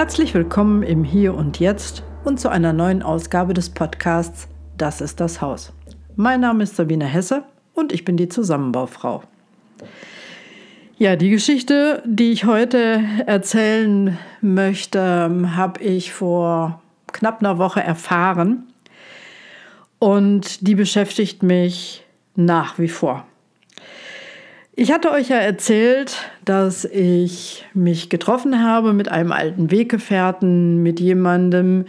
Herzlich willkommen im Hier und Jetzt und zu einer neuen Ausgabe des Podcasts Das ist das Haus. Mein Name ist Sabine Hesse und ich bin die Zusammenbaufrau. Ja, die Geschichte, die ich heute erzählen möchte, habe ich vor knapp einer Woche erfahren und die beschäftigt mich nach wie vor. Ich hatte euch ja erzählt, dass ich mich getroffen habe mit einem alten Weggefährten, mit jemandem,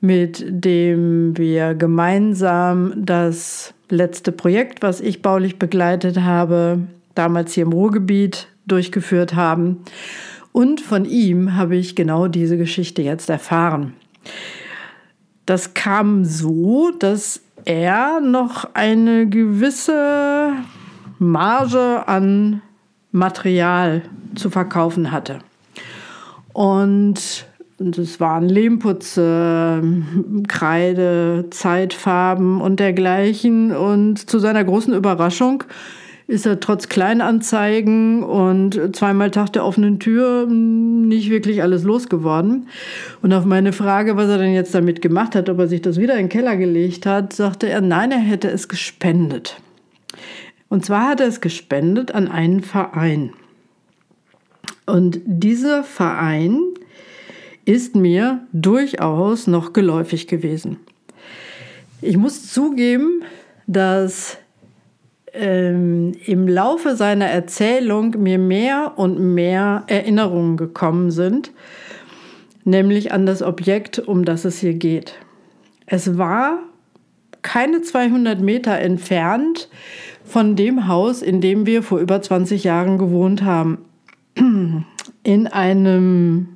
mit dem wir gemeinsam das letzte Projekt, was ich baulich begleitet habe, damals hier im Ruhrgebiet durchgeführt haben. Und von ihm habe ich genau diese Geschichte jetzt erfahren. Das kam so, dass er noch eine gewisse Marge an Material zu verkaufen hatte. Und das waren Lehmputze, Kreide, Zeitfarben und dergleichen. Und zu seiner großen Überraschung ist er trotz Kleinanzeigen und zweimal Tag der offenen Tür nicht wirklich alles losgeworden. Und auf meine Frage, was er denn jetzt damit gemacht hat, ob er sich das wieder in den Keller gelegt hat, sagte er, nein, er hätte es gespendet. Und zwar hat er es gespendet an einen Verein. Und dieser Verein ist mir durchaus noch geläufig gewesen. Ich muss zugeben, dass ähm, im Laufe seiner Erzählung mir mehr und mehr Erinnerungen gekommen sind, nämlich an das Objekt, um das es hier geht. Es war keine 200 Meter entfernt von dem Haus, in dem wir vor über 20 Jahren gewohnt haben. In einem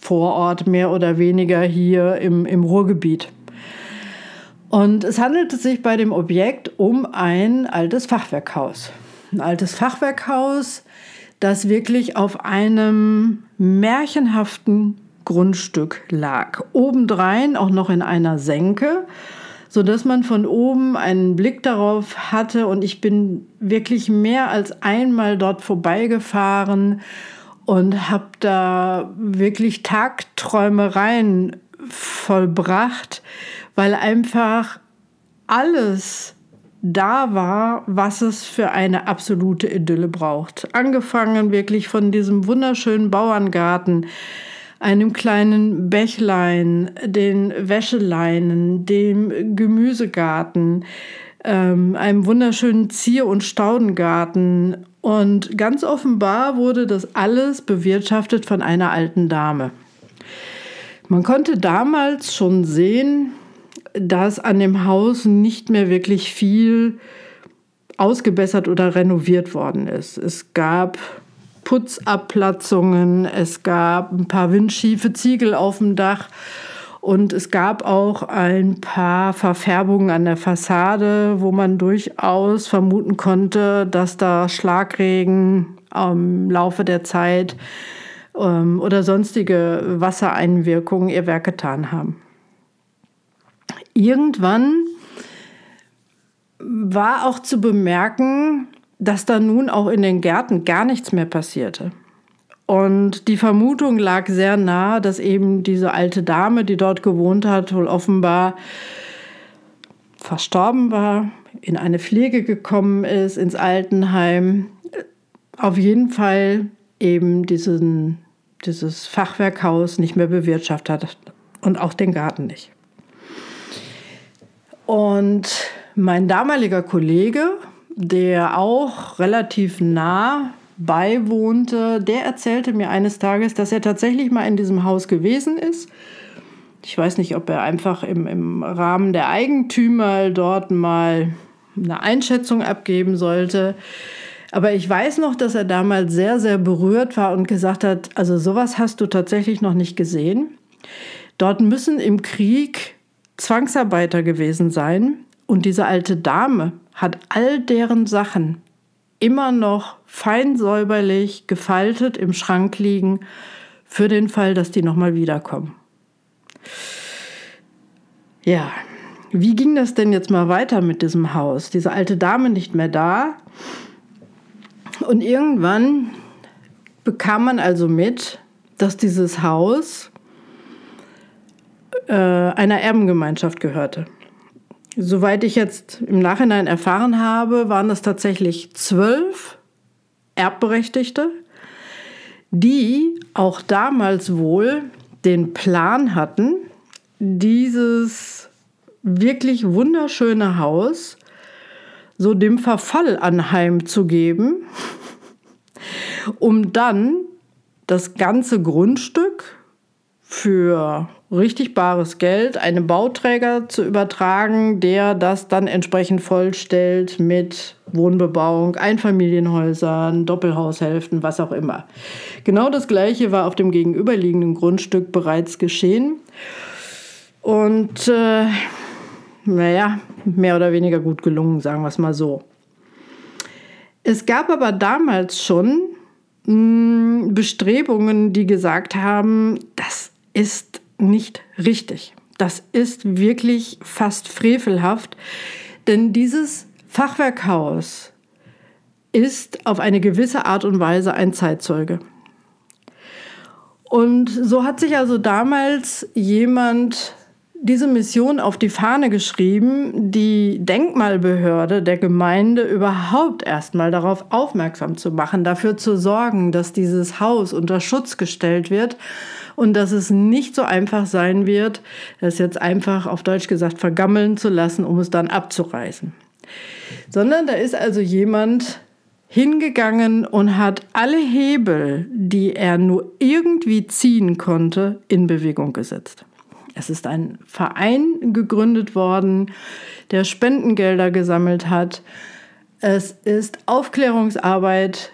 Vorort mehr oder weniger hier im, im Ruhrgebiet. Und es handelte sich bei dem Objekt um ein altes Fachwerkhaus. Ein altes Fachwerkhaus, das wirklich auf einem märchenhaften Grundstück lag. Obendrein auch noch in einer Senke so dass man von oben einen Blick darauf hatte und ich bin wirklich mehr als einmal dort vorbeigefahren und habe da wirklich Tagträumereien vollbracht, weil einfach alles da war, was es für eine absolute Idylle braucht. Angefangen wirklich von diesem wunderschönen Bauerngarten, einem kleinen Bächlein, den Wäscheleinen, dem Gemüsegarten, ähm, einem wunderschönen Zier- und Staudengarten. Und ganz offenbar wurde das alles bewirtschaftet von einer alten Dame. Man konnte damals schon sehen, dass an dem Haus nicht mehr wirklich viel ausgebessert oder renoviert worden ist. Es gab Putzabplatzungen, es gab ein paar windschiefe Ziegel auf dem Dach und es gab auch ein paar Verfärbungen an der Fassade, wo man durchaus vermuten konnte, dass da Schlagregen im Laufe der Zeit ähm, oder sonstige Wassereinwirkungen ihr Werk getan haben. Irgendwann war auch zu bemerken, dass da nun auch in den Gärten gar nichts mehr passierte. Und die Vermutung lag sehr nahe, dass eben diese alte Dame, die dort gewohnt hat, wohl offenbar verstorben war, in eine Pflege gekommen ist, ins Altenheim. Auf jeden Fall eben diesen, dieses Fachwerkhaus nicht mehr bewirtschaftet hat und auch den Garten nicht. Und mein damaliger Kollege der auch relativ nah beiwohnte, der erzählte mir eines Tages, dass er tatsächlich mal in diesem Haus gewesen ist. Ich weiß nicht, ob er einfach im, im Rahmen der Eigentümer dort mal eine Einschätzung abgeben sollte. Aber ich weiß noch, dass er damals sehr, sehr berührt war und gesagt hat, also sowas hast du tatsächlich noch nicht gesehen. Dort müssen im Krieg Zwangsarbeiter gewesen sein. Und diese alte Dame, hat all deren Sachen immer noch fein säuberlich gefaltet im Schrank liegen, für den Fall, dass die nochmal wiederkommen. Ja, wie ging das denn jetzt mal weiter mit diesem Haus? Diese alte Dame nicht mehr da. Und irgendwann bekam man also mit, dass dieses Haus äh, einer Erbengemeinschaft gehörte. Soweit ich jetzt im Nachhinein erfahren habe, waren es tatsächlich zwölf Erbberechtigte, die auch damals wohl den Plan hatten, dieses wirklich wunderschöne Haus so dem Verfall anheimzugeben, um dann das ganze Grundstück für richtig bares Geld einem Bauträger zu übertragen, der das dann entsprechend vollstellt mit Wohnbebauung, Einfamilienhäusern, Doppelhaushälften, was auch immer. Genau das Gleiche war auf dem gegenüberliegenden Grundstück bereits geschehen. Und äh, naja, mehr oder weniger gut gelungen, sagen wir es mal so. Es gab aber damals schon mh, hm, Bestrebungen, die gesagt haben, das ist nicht richtig. Das ist wirklich fast frevelhaft, denn dieses Fachwerkhaus ist auf eine gewisse Art und Weise ein Zeitzeuge. Und so hat sich also damals jemand diese Mission auf die Fahne geschrieben, die Denkmalbehörde der Gemeinde überhaupt erstmal darauf aufmerksam zu machen, dafür zu sorgen, dass dieses Haus unter Schutz gestellt wird und dass es nicht so einfach sein wird, es jetzt einfach auf Deutsch gesagt vergammeln zu lassen, um es dann abzureißen. Sondern da ist also jemand hingegangen und hat alle Hebel, die er nur irgendwie ziehen konnte, in Bewegung gesetzt. Es ist ein Verein gegründet worden, der Spendengelder gesammelt hat. Es ist Aufklärungsarbeit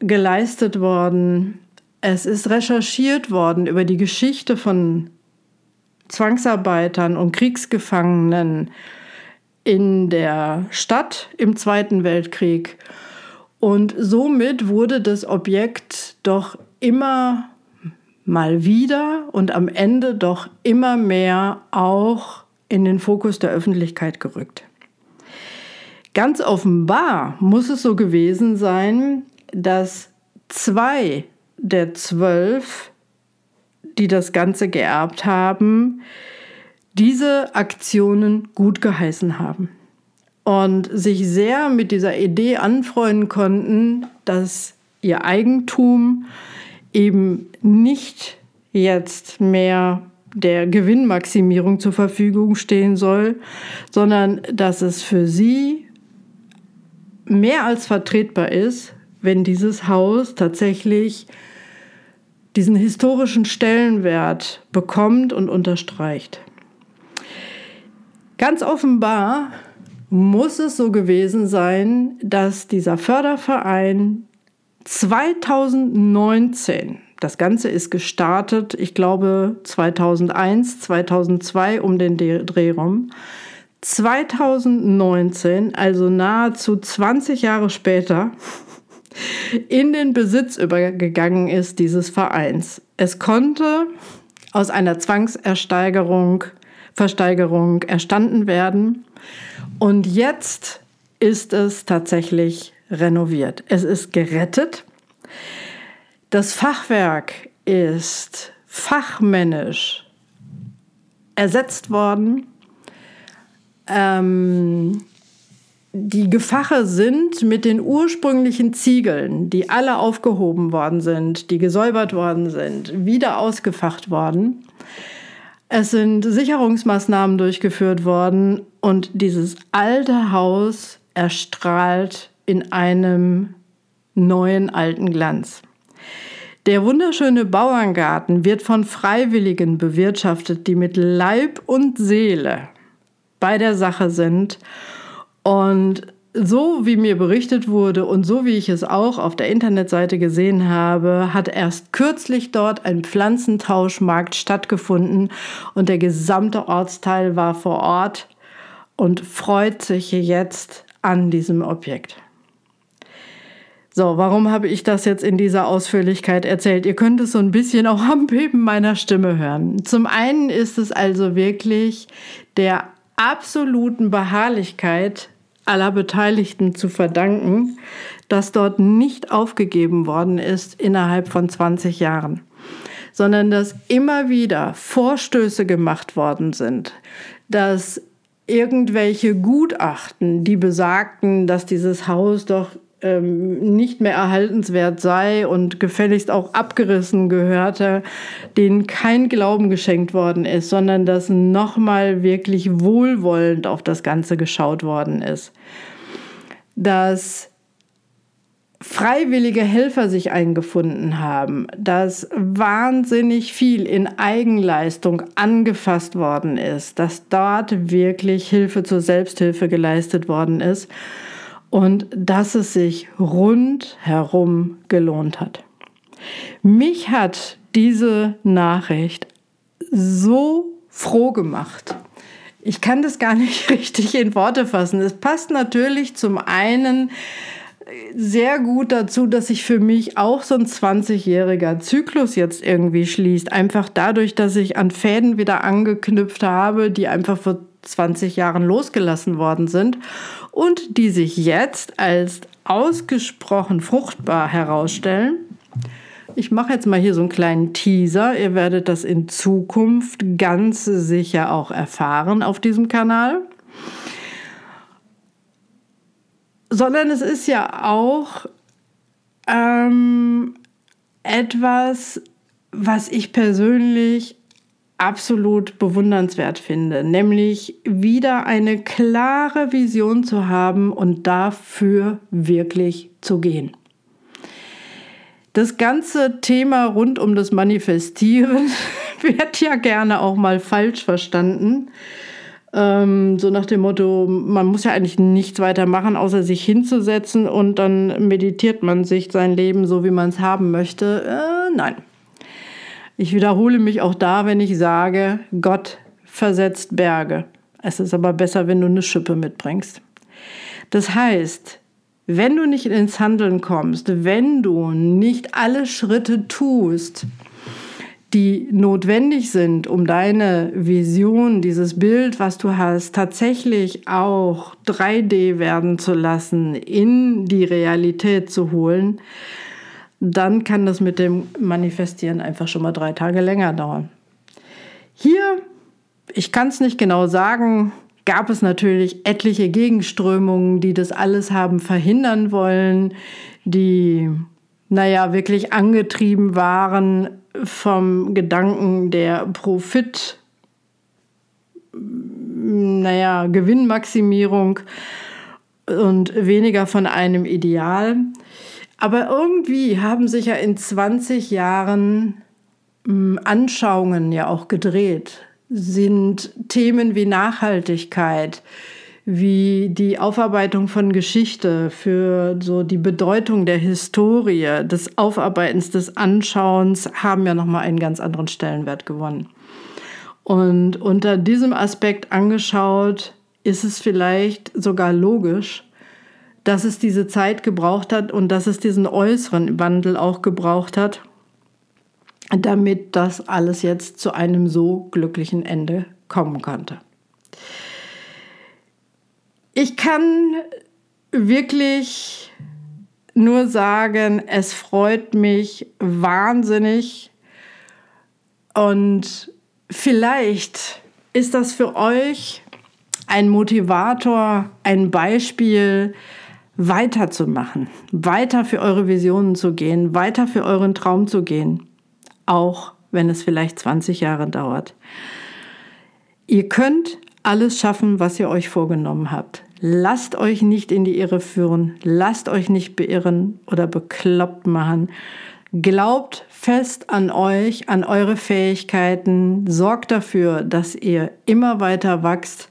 geleistet worden. Es ist recherchiert worden über die Geschichte von Zwangsarbeitern und Kriegsgefangenen in der Stadt im Zweiten Weltkrieg. Und somit wurde das Objekt doch immer mal wieder und am Ende doch immer mehr auch in den Fokus der Öffentlichkeit gerückt. Ganz offenbar muss es so gewesen sein, dass zwei der zwölf, die das Ganze geerbt haben, diese Aktionen gut geheißen haben und sich sehr mit dieser Idee anfreunden konnten, dass ihr Eigentum eben nicht jetzt mehr der Gewinnmaximierung zur Verfügung stehen soll, sondern dass es für sie mehr als vertretbar ist, wenn dieses Haus tatsächlich diesen historischen Stellenwert bekommt und unterstreicht. Ganz offenbar muss es so gewesen sein, dass dieser Förderverein 2019, das Ganze ist gestartet, ich glaube 2001, 2002 um den Dreh rum, 2019, also nahezu 20 Jahre später, in den Besitz übergegangen ist dieses Vereins. Es konnte aus einer Zwangsersteigerung Versteigerung erstanden werden und jetzt ist es tatsächlich renoviert. Es ist gerettet. Das Fachwerk ist fachmännisch ersetzt worden. Ähm, die Gefache sind mit den ursprünglichen Ziegeln, die alle aufgehoben worden sind, die gesäubert worden sind, wieder ausgefacht worden. Es sind Sicherungsmaßnahmen durchgeführt worden und dieses alte Haus erstrahlt in einem neuen alten Glanz. Der wunderschöne Bauerngarten wird von Freiwilligen bewirtschaftet, die mit Leib und Seele bei der Sache sind und so wie mir berichtet wurde und so wie ich es auch auf der Internetseite gesehen habe, hat erst kürzlich dort ein Pflanzentauschmarkt stattgefunden und der gesamte Ortsteil war vor Ort und freut sich jetzt an diesem Objekt. So, warum habe ich das jetzt in dieser Ausführlichkeit erzählt? Ihr könnt es so ein bisschen auch am Beben meiner Stimme hören. Zum einen ist es also wirklich der absoluten Beharrlichkeit aller Beteiligten zu verdanken, dass dort nicht aufgegeben worden ist innerhalb von 20 Jahren. sondern dass immer wieder Vorstöße gemacht worden sind, dass irgendwelche Gutachten, die besagten, dass dieses Haus doch ähm, nicht mehr erhaltenswert sei und gefälligst auch abgerissen gehörte, denen kein Glauben geschenkt worden ist, sondern dass nochmal wirklich wohlwollend auf das Ganze geschaut worden ist. Dass freiwillige Helfer sich eingefunden haben, dass wahnsinnig viel in Eigenleistung angefasst worden ist, dass dort wirklich Hilfe zur Selbsthilfe geleistet worden ist und dass es sich rundherum gelohnt hat. Mich hat diese Nachricht so froh gemacht. Ich kann das gar nicht richtig in Worte fassen. Es passt natürlich zum einen sehr gut dazu, dass sich für mich auch so ein 20-jähriger Zyklus jetzt irgendwie schließt. Einfach dadurch, dass ich an Fäden wieder angeknüpft habe, die einfach vor 20 Jahren losgelassen worden sind und die sich jetzt als ausgesprochen fruchtbar herausstellen. Ich mache jetzt mal hier so einen kleinen Teaser. Ihr werdet das in Zukunft ganz sicher auch erfahren auf diesem Kanal sondern es ist ja auch ähm, etwas, was ich persönlich absolut bewundernswert finde, nämlich wieder eine klare Vision zu haben und dafür wirklich zu gehen. Das ganze Thema rund um das Manifestieren wird ja gerne auch mal falsch verstanden. Ähm, so nach dem Motto, man muss ja eigentlich nichts weiter machen, außer sich hinzusetzen und dann meditiert man sich sein Leben so, wie man es haben möchte. Äh, nein. Ich wiederhole mich auch da, wenn ich sage, Gott versetzt Berge. Es ist aber besser, wenn du eine Schippe mitbringst. Das heißt, wenn du nicht ins Handeln kommst, wenn du nicht alle Schritte tust, die notwendig sind, um deine Vision, dieses Bild, was du hast, tatsächlich auch 3D werden zu lassen, in die Realität zu holen, dann kann das mit dem Manifestieren einfach schon mal drei Tage länger dauern. Hier, ich kann es nicht genau sagen, gab es natürlich etliche Gegenströmungen, die das alles haben verhindern wollen, die, naja, wirklich angetrieben waren vom Gedanken der Profit, naja, Gewinnmaximierung und weniger von einem Ideal. Aber irgendwie haben sich ja in 20 Jahren hm, Anschauungen ja auch gedreht, sind Themen wie Nachhaltigkeit, wie die Aufarbeitung von Geschichte, für so die Bedeutung der Historie, des Aufarbeitens, des Anschauens, haben ja nochmal einen ganz anderen Stellenwert gewonnen. Und unter diesem Aspekt angeschaut, ist es vielleicht sogar logisch, dass es diese Zeit gebraucht hat und dass es diesen äußeren Wandel auch gebraucht hat, damit das alles jetzt zu einem so glücklichen Ende kommen konnte. Ich kann wirklich nur sagen, es freut mich wahnsinnig und vielleicht ist das für euch ein Motivator, ein Beispiel, weiterzumachen, weiter für eure Visionen zu gehen, weiter für euren Traum zu gehen, auch wenn es vielleicht 20 Jahre dauert. Ihr könnt alles schaffen, was ihr euch vorgenommen habt. Lasst euch nicht in die Irre führen, lasst euch nicht beirren oder bekloppt machen. Glaubt fest an euch, an eure Fähigkeiten, sorgt dafür, dass ihr immer weiter wachst,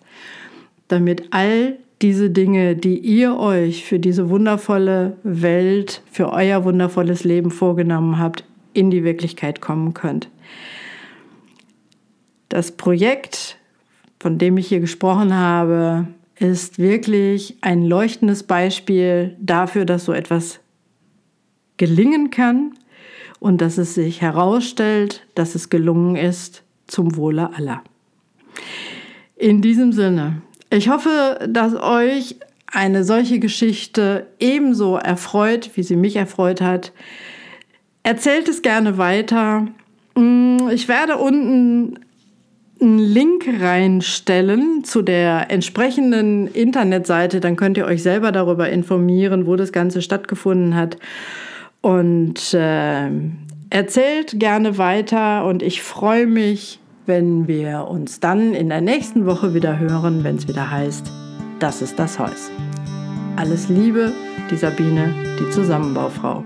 damit all diese Dinge, die ihr euch für diese wundervolle Welt, für euer wundervolles Leben vorgenommen habt, in die Wirklichkeit kommen könnt. Das Projekt, von dem ich hier gesprochen habe, ist wirklich ein leuchtendes Beispiel dafür, dass so etwas gelingen kann und dass es sich herausstellt, dass es gelungen ist zum Wohle aller. In diesem Sinne, ich hoffe, dass euch eine solche Geschichte ebenso erfreut, wie sie mich erfreut hat. Erzählt es gerne weiter. Mm, ich werde unten einen Link reinstellen zu der entsprechenden Internetseite. Dann könnt ihr euch selber darüber informieren, wo das Ganze stattgefunden hat. Und äh, erzählt gerne weiter. Und ich freue mich, wenn wir uns dann in der nächsten Woche wieder hören, wenn es wieder heißt, das ist das Haus. Alles Liebe, die Sabine, die Zusammenbaufrau.